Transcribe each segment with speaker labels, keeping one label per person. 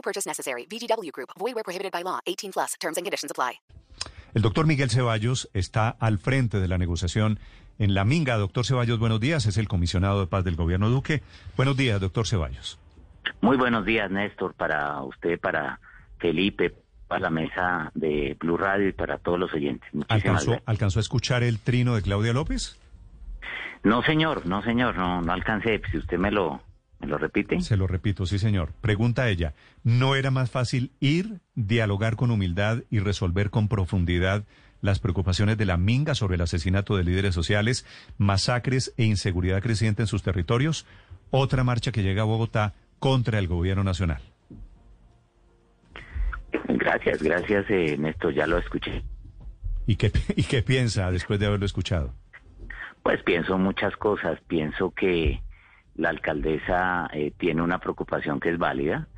Speaker 1: No purchase necessary. VGW Group. Void where prohibited by law. 18 plus. Terms and conditions apply.
Speaker 2: El doctor Miguel Ceballos está al frente de la negociación en la Minga. Doctor Ceballos, buenos días. Es el comisionado de paz del gobierno Duque. Buenos días, doctor Ceballos.
Speaker 3: Muy buenos días, Néstor, para usted, para Felipe, para la mesa de Blue Radio y para todos los oyentes. Muchísimas
Speaker 2: ¿Alcanzó,
Speaker 3: gracias.
Speaker 2: ¿Alcanzó a escuchar el trino de Claudia López?
Speaker 3: No, señor, no, señor, no, no alcancé. Si usted me lo, lo repite.
Speaker 2: Se lo repito, sí, señor. Pregunta ella, ¿no era más fácil ir, dialogar con humildad y resolver con profundidad las preocupaciones de la Minga sobre el asesinato de líderes sociales, masacres e inseguridad creciente en sus territorios? Otra marcha que llega a Bogotá contra el gobierno nacional.
Speaker 3: Gracias, gracias, eh, Néstor, ya lo escuché.
Speaker 2: ¿Y qué, ¿Y qué piensa después de haberlo escuchado?
Speaker 3: Pues pienso muchas cosas. Pienso que la alcaldesa eh, tiene una preocupación que es válida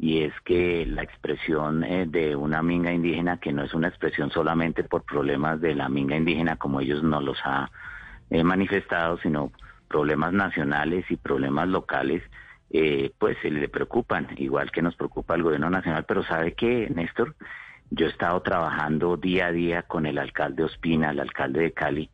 Speaker 3: y es que la expresión eh, de una minga indígena, que no es una expresión solamente por problemas de la minga indígena como ellos nos los ha eh, manifestado, sino problemas nacionales y problemas locales, eh, pues se le preocupan, igual que nos preocupa el gobierno nacional. Pero sabe que, Néstor, yo he estado trabajando día a día con el alcalde Ospina, el alcalde de Cali,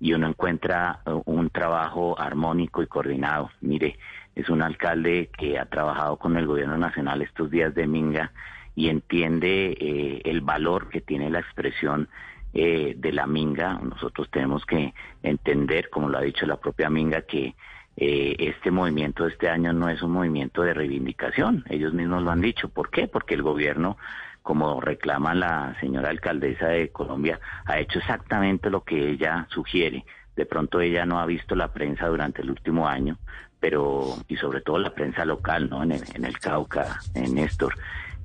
Speaker 3: y uno encuentra uh, un trabajo armónico y coordinado. Mire, es un alcalde que ha trabajado con el gobierno nacional estos días de Minga y entiende eh, el valor que tiene la expresión eh, de la Minga. Nosotros tenemos que entender, como lo ha dicho la propia Minga, que eh, este movimiento de este año no es un movimiento de reivindicación. Ellos mismos lo han dicho. ¿Por qué? Porque el gobierno como reclama la señora alcaldesa de Colombia, ha hecho exactamente lo que ella sugiere. De pronto ella no ha visto la prensa durante el último año, pero, y sobre todo la prensa local, ¿no? En el, en el Cauca, en Néstor,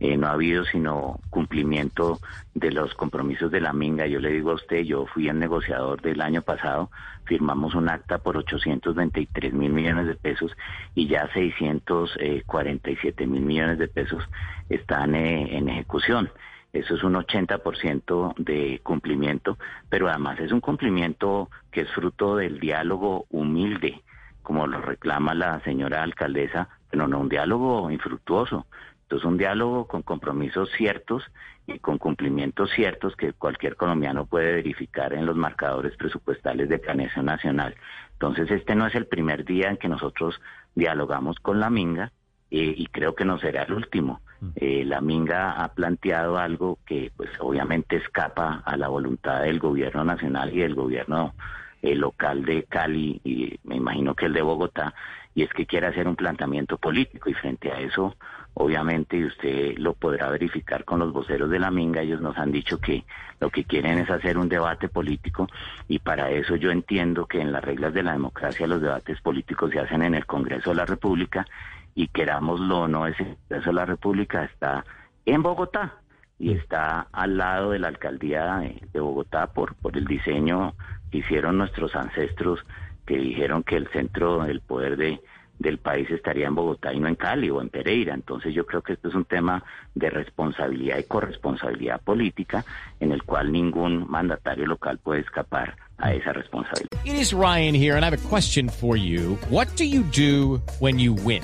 Speaker 3: eh, no ha habido sino cumplimiento de los compromisos de la Minga. Yo le digo a usted, yo fui el negociador del año pasado, firmamos un acta por 823 mil millones de pesos y ya 647 mil millones de pesos están eh, en ejecución. Eso es un 80% de cumplimiento, pero además es un cumplimiento que es fruto del diálogo humilde, como lo reclama la señora alcaldesa, pero no un diálogo infructuoso. Entonces, un diálogo con compromisos ciertos y con cumplimientos ciertos que cualquier colombiano puede verificar en los marcadores presupuestales de planeación nacional. Entonces, este no es el primer día en que nosotros dialogamos con la Minga eh, y creo que no será el último. Eh, la Minga ha planteado algo que, pues, obviamente escapa a la voluntad del gobierno nacional y del gobierno eh, local de Cali y me imagino que el de Bogotá, y es que quiere hacer un planteamiento político y frente a eso, obviamente, y usted lo podrá verificar con los voceros de la Minga, ellos nos han dicho que lo que quieren es hacer un debate político y para eso yo entiendo que en las reglas de la democracia los debates políticos se hacen en el Congreso de la República y querámoslo o no, ese Congreso de la República está en Bogotá y está al lado de la alcaldía de, Bogotá por, por el diseño que hicieron nuestros ancestros que dijeron que el centro del poder de, del país estaría en Bogotá y no en Cali o en Pereira. Entonces yo creo que esto es un tema de responsabilidad y corresponsabilidad política en el cual ningún mandatario local puede escapar a esa responsabilidad.
Speaker 4: It is Ryan here, and I have a question for you. What do you do when you win?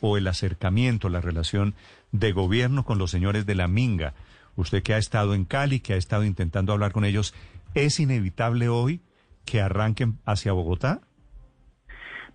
Speaker 2: o el acercamiento, la relación de gobierno con los señores de la Minga? Usted que ha estado en Cali, que ha estado intentando hablar con ellos, ¿es inevitable hoy que arranquen hacia Bogotá?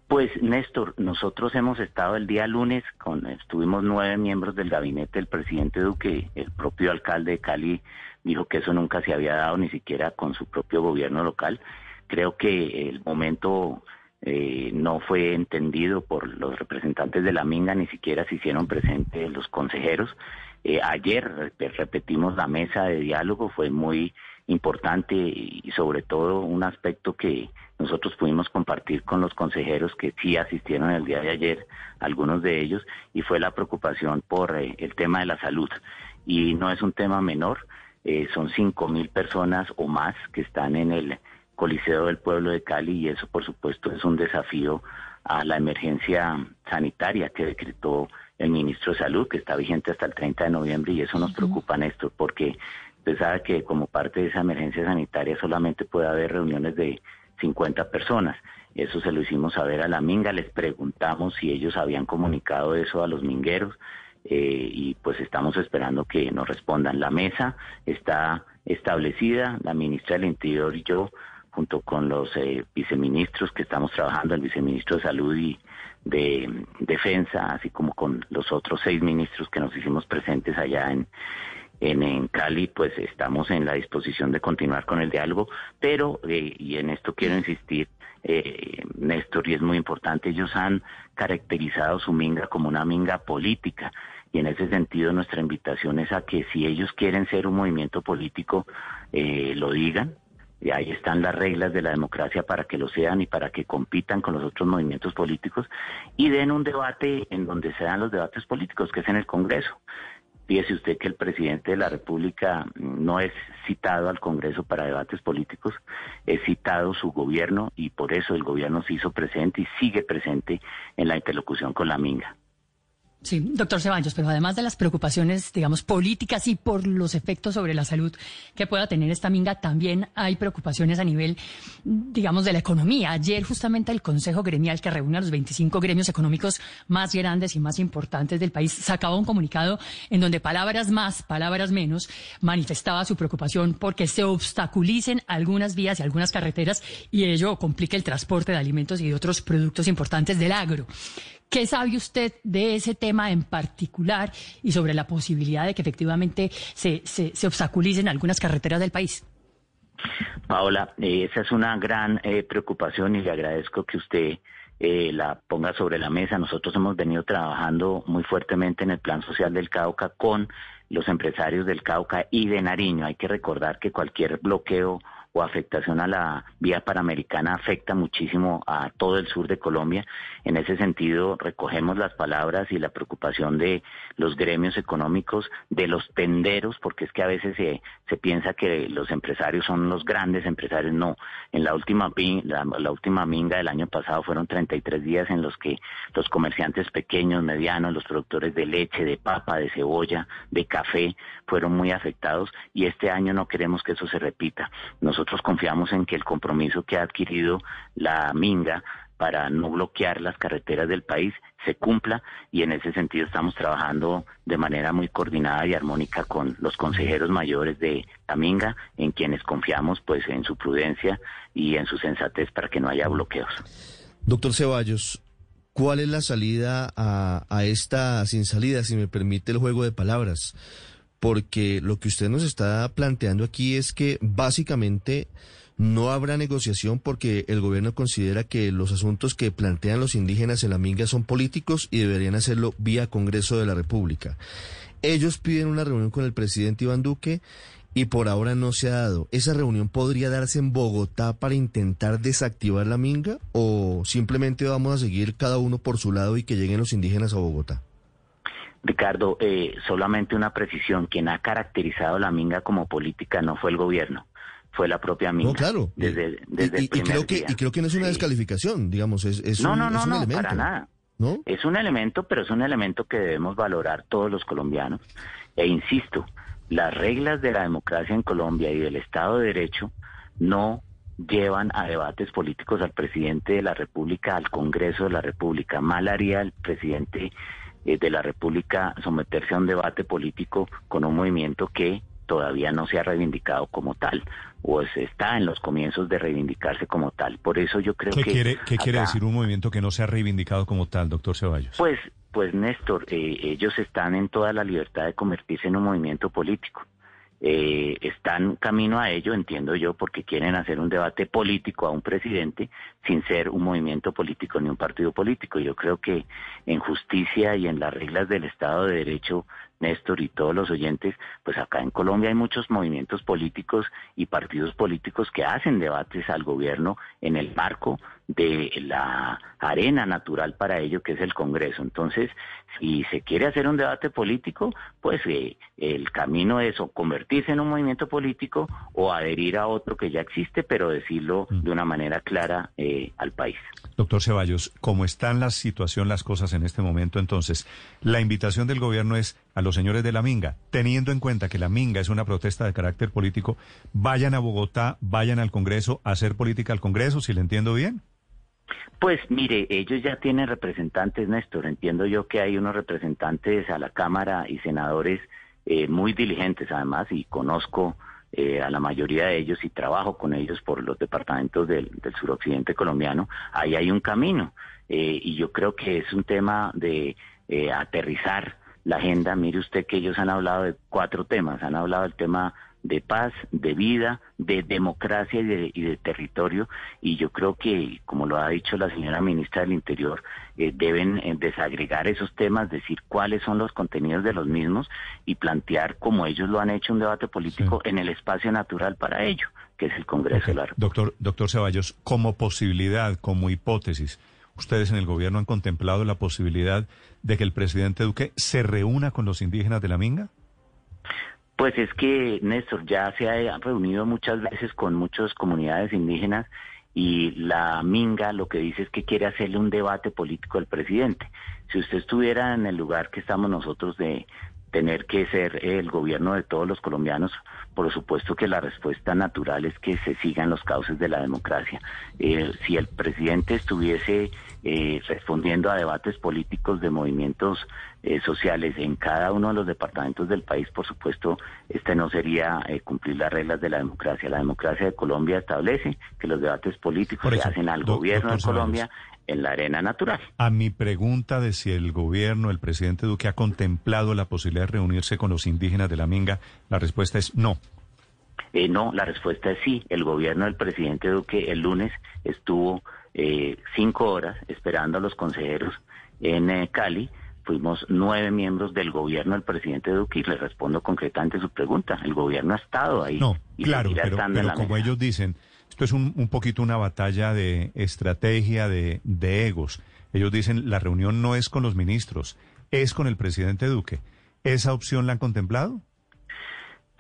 Speaker 3: Pues Néstor, nosotros hemos estado el día lunes, con, estuvimos nueve miembros del gabinete del presidente Duque, el propio alcalde de Cali dijo que eso nunca se había dado ni siquiera con su propio gobierno local. Creo que el momento eh, no fue entendido por los representantes de la Minga, ni siquiera se hicieron presentes los consejeros. Eh, ayer repetimos la mesa de diálogo, fue muy importante y sobre todo un aspecto que nosotros pudimos compartir con los consejeros que sí asistieron el día de ayer, algunos de ellos, y fue la preocupación por eh, el tema de la salud. Y no es un tema menor, eh, son cinco mil personas o más que están en el Coliseo del Pueblo de Cali y eso por supuesto es un desafío a la emergencia sanitaria que decretó el ministro de Salud, que está vigente hasta el 30 de noviembre y eso nos preocupa, Néstor, porque usted sabe que como parte de esa emergencia sanitaria solamente puede haber reuniones de 50 personas. Eso se lo hicimos saber a la Minga, les preguntamos si ellos habían comunicado eso a los mingueros. Eh, y pues estamos esperando que nos respondan. La mesa está establecida, la ministra del Interior y yo, junto con los eh, viceministros que estamos trabajando, el viceministro de Salud y de Defensa, así como con los otros seis ministros que nos hicimos presentes allá en, en, Cali, pues estamos en la disposición de continuar con el diálogo, pero, eh, y en esto quiero insistir, eh, Néstor, y es muy importante, ellos han caracterizado su minga como una minga política. Y en ese sentido nuestra invitación es a que si ellos quieren ser un movimiento político, eh, lo digan. Y ahí están las reglas de la democracia para que lo sean y para que compitan con los otros movimientos políticos y den un debate en donde se dan los debates políticos, que es en el Congreso. Fíjese usted que el presidente de la República no es citado al Congreso para debates políticos, es citado su gobierno y por eso el gobierno se hizo presente y sigue presente en la interlocución con la Minga.
Speaker 5: Sí, doctor Ceballos, pero además de las preocupaciones, digamos, políticas y por los efectos sobre la salud que pueda tener esta minga, también hay preocupaciones a nivel, digamos, de la economía. Ayer justamente el Consejo Gremial, que reúne a los 25 gremios económicos más grandes y más importantes del país, sacaba un comunicado en donde palabras más, palabras menos, manifestaba su preocupación porque se obstaculicen algunas vías y algunas carreteras y ello complique el transporte de alimentos y de otros productos importantes del agro. ¿Qué sabe usted de ese tema en particular y sobre la posibilidad de que efectivamente se, se, obstaculicen algunas carreteras del país?
Speaker 3: Paola, eh, esa es una gran eh, preocupación y le agradezco que usted eh, la ponga sobre la mesa. Nosotros hemos venido trabajando muy fuertemente en el Plan Social del Cauca con los empresarios del Cauca y de Nariño. Hay que recordar que cualquier bloqueo o afectación a la vía panamericana afecta muchísimo a todo el sur de Colombia. En ese sentido, recogemos las palabras y la preocupación de los gremios económicos, de los tenderos, porque es que a veces se, se piensa que los empresarios son los grandes empresarios. No, en la última, la, la última minga del año pasado fueron 33 días en los que los comerciantes pequeños, medianos, los productores de leche, de papa, de cebolla, de café, fueron muy afectados y este año no queremos que eso se repita. Nosotros nosotros confiamos en que el compromiso que ha adquirido la Minga para no bloquear las carreteras del país se cumpla y en ese sentido estamos trabajando de manera muy coordinada y armónica con los consejeros mayores de la Minga, en quienes confiamos pues en su prudencia y en su sensatez para que no haya bloqueos.
Speaker 6: Doctor Ceballos, ¿cuál es la salida a, a esta sin salida, si me permite el juego de palabras? Porque lo que usted nos está planteando aquí es que básicamente no habrá negociación porque el gobierno considera que los asuntos que plantean los indígenas en la minga son políticos y deberían hacerlo vía Congreso de la República. Ellos piden una reunión con el presidente Iván Duque y por ahora no se ha dado. ¿Esa reunión podría darse en Bogotá para intentar desactivar la minga o simplemente vamos a seguir cada uno por su lado y que lleguen los indígenas a Bogotá?
Speaker 3: Ricardo, eh, solamente una precisión. Quien ha caracterizado la minga como política no fue el gobierno, fue la propia minga.
Speaker 6: No, claro.
Speaker 3: Desde,
Speaker 6: y, creo que, y creo que no es una descalificación, digamos, es, es
Speaker 3: no,
Speaker 6: un,
Speaker 3: no, no, no,
Speaker 6: elemento.
Speaker 3: para nada.
Speaker 6: ¿No?
Speaker 3: Es un elemento, pero es un elemento que debemos valorar todos los colombianos. E insisto, las reglas de la democracia en Colombia y del Estado de Derecho no llevan a debates políticos al presidente de la República, al Congreso de la República. Mal haría el presidente de la República someterse a un debate político con un movimiento que todavía no se ha reivindicado como tal o está en los comienzos de reivindicarse como tal. Por eso yo creo
Speaker 2: ¿Qué
Speaker 3: que...
Speaker 2: quiere, ¿Qué quiere decir un movimiento que no se ha reivindicado como tal, doctor Ceballos?
Speaker 3: Pues, pues Néstor, eh, ellos están en toda la libertad de convertirse en un movimiento político. Eh, están camino a ello, entiendo yo, porque quieren hacer un debate político a un presidente sin ser un movimiento político ni un partido político. Yo creo que en justicia y en las reglas del Estado de Derecho, Néstor y todos los oyentes, pues acá en Colombia hay muchos movimientos políticos y partidos políticos que hacen debates al gobierno en el marco de la arena natural para ello, que es el Congreso. Entonces, si se quiere hacer un debate político, pues eh, el camino es o convertirse en un movimiento político o adherir a otro que ya existe, pero decirlo de una manera clara eh, al país.
Speaker 2: Doctor Ceballos, ¿cómo están la situación, las cosas en este momento? Entonces, la invitación del gobierno es a los señores de la Minga, teniendo en cuenta que la Minga es una protesta de carácter político, vayan a Bogotá, vayan al Congreso a hacer política al Congreso, si le entiendo bien.
Speaker 3: Pues mire, ellos ya tienen representantes, Néstor. Entiendo yo que hay unos representantes a la Cámara y senadores eh, muy diligentes además y conozco eh, a la mayoría de ellos y trabajo con ellos por los departamentos del, del suroccidente colombiano. Ahí hay un camino eh, y yo creo que es un tema de eh, aterrizar la agenda. Mire usted que ellos han hablado de cuatro temas. Han hablado del tema de paz, de vida, de democracia y de, y de territorio. Y yo creo que, como lo ha dicho la señora ministra del Interior, eh, deben eh, desagregar esos temas, decir cuáles son los contenidos de los mismos y plantear, como ellos lo han hecho, un debate político en el espacio natural para ello, que es el Congreso de la República.
Speaker 2: Doctor, doctor Ceballos, como posibilidad, como hipótesis, ¿ustedes en el gobierno han contemplado la posibilidad de que el presidente Duque se reúna con los indígenas de la Minga?
Speaker 3: Pues es que Néstor ya se ha reunido muchas veces con muchas comunidades indígenas y la Minga lo que dice es que quiere hacerle un debate político al presidente. Si usted estuviera en el lugar que estamos nosotros de tener que ser el gobierno de todos los colombianos, por supuesto que la respuesta natural es que se sigan los cauces de la democracia. Eh, si el presidente estuviese eh, respondiendo a debates políticos de movimientos eh, sociales en cada uno de los departamentos del país, por supuesto, este no sería eh, cumplir las reglas de la democracia. La democracia de Colombia establece que los debates políticos se hacen al
Speaker 2: do-
Speaker 3: gobierno de Colombia en la arena natural.
Speaker 2: A mi pregunta de si el gobierno, el presidente Duque ha contemplado la posibilidad de reunirse con los indígenas de la Minga, la respuesta es no.
Speaker 3: Eh, no, la respuesta es sí. El gobierno del presidente Duque el lunes estuvo eh, cinco horas esperando a los consejeros en eh, Cali. Fuimos nueve miembros del gobierno del presidente Duque y le respondo concretamente su pregunta. El gobierno ha estado ahí.
Speaker 2: No,
Speaker 3: y
Speaker 2: claro, pero, como
Speaker 3: mesa.
Speaker 2: ellos dicen, esto es un, un poquito una batalla de estrategia, de, de egos. Ellos dicen, la reunión no es con los ministros, es con el presidente Duque. ¿Esa opción la han contemplado?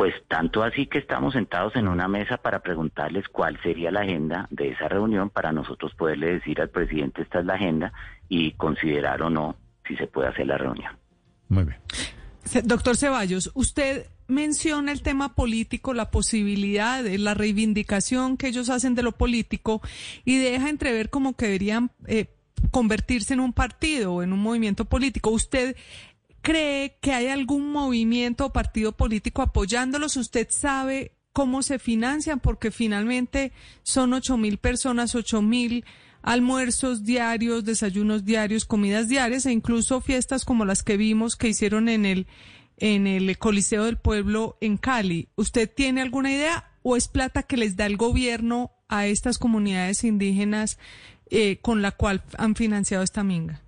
Speaker 3: Pues tanto así que estamos sentados en una mesa para preguntarles cuál sería la agenda de esa reunión para nosotros poderle decir al presidente esta es la agenda y considerar o no si se puede hacer la reunión.
Speaker 2: Muy bien.
Speaker 7: Doctor Ceballos, usted menciona el tema político, la posibilidad de la reivindicación que ellos hacen de lo político y deja entrever como que deberían eh, convertirse en un partido o en un movimiento político. ¿Usted cree que hay algún movimiento o partido político apoyándolos? ¿Usted sabe cómo se financian? Porque finalmente son ocho mil personas, ocho mil almuerzos diarios, desayunos diarios, comidas diarias e incluso fiestas como las que vimos que hicieron en el en el Coliseo del Pueblo en Cali. ¿Usted tiene alguna idea o es plata que les da el gobierno a estas comunidades indígenas eh, con la cual han financiado esta minga?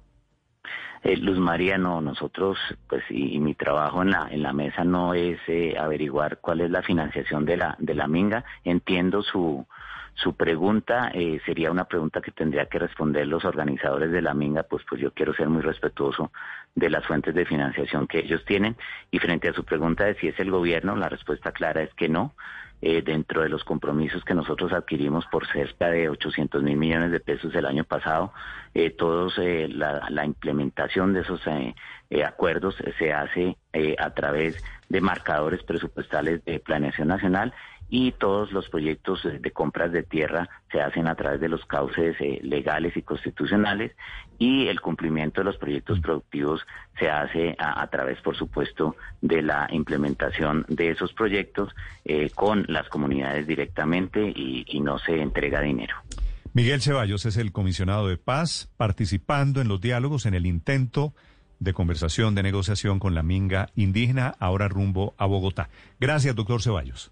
Speaker 3: Eh, Luz María, no, nosotros, pues, y, mi trabajo en la, en la mesa no es eh, averiguar cuál es la financiación de la, de la minga. Entiendo su, su pregunta, eh, sería una pregunta que tendría que responder los organizadores de la minga, pues, pues yo quiero ser muy respetuoso de las fuentes de financiación que ellos tienen. Y frente a su pregunta de si es el gobierno, la respuesta clara es que no. Eh, dentro de los compromisos que nosotros adquirimos por cerca de 800 mil millones de pesos el año pasado, eh, todos eh, la, la implementación de esos eh, eh, acuerdos se hace eh, a través de marcadores presupuestales de planeación nacional y todos los proyectos de compras de tierra se hacen a través de los cauces eh, legales y constitucionales y el cumplimiento de los proyectos productivos se hace a, través, por supuesto, de la implementación de esos proyectos eh, con las comunidades directamente y, y no se entrega dinero.
Speaker 2: Miguel Ceballos es el comisionado de paz participando en los diálogos en el intento de conversación, de negociación con la minga indígena, ahora rumbo a Bogotá. Gracias, doctor Ceballos.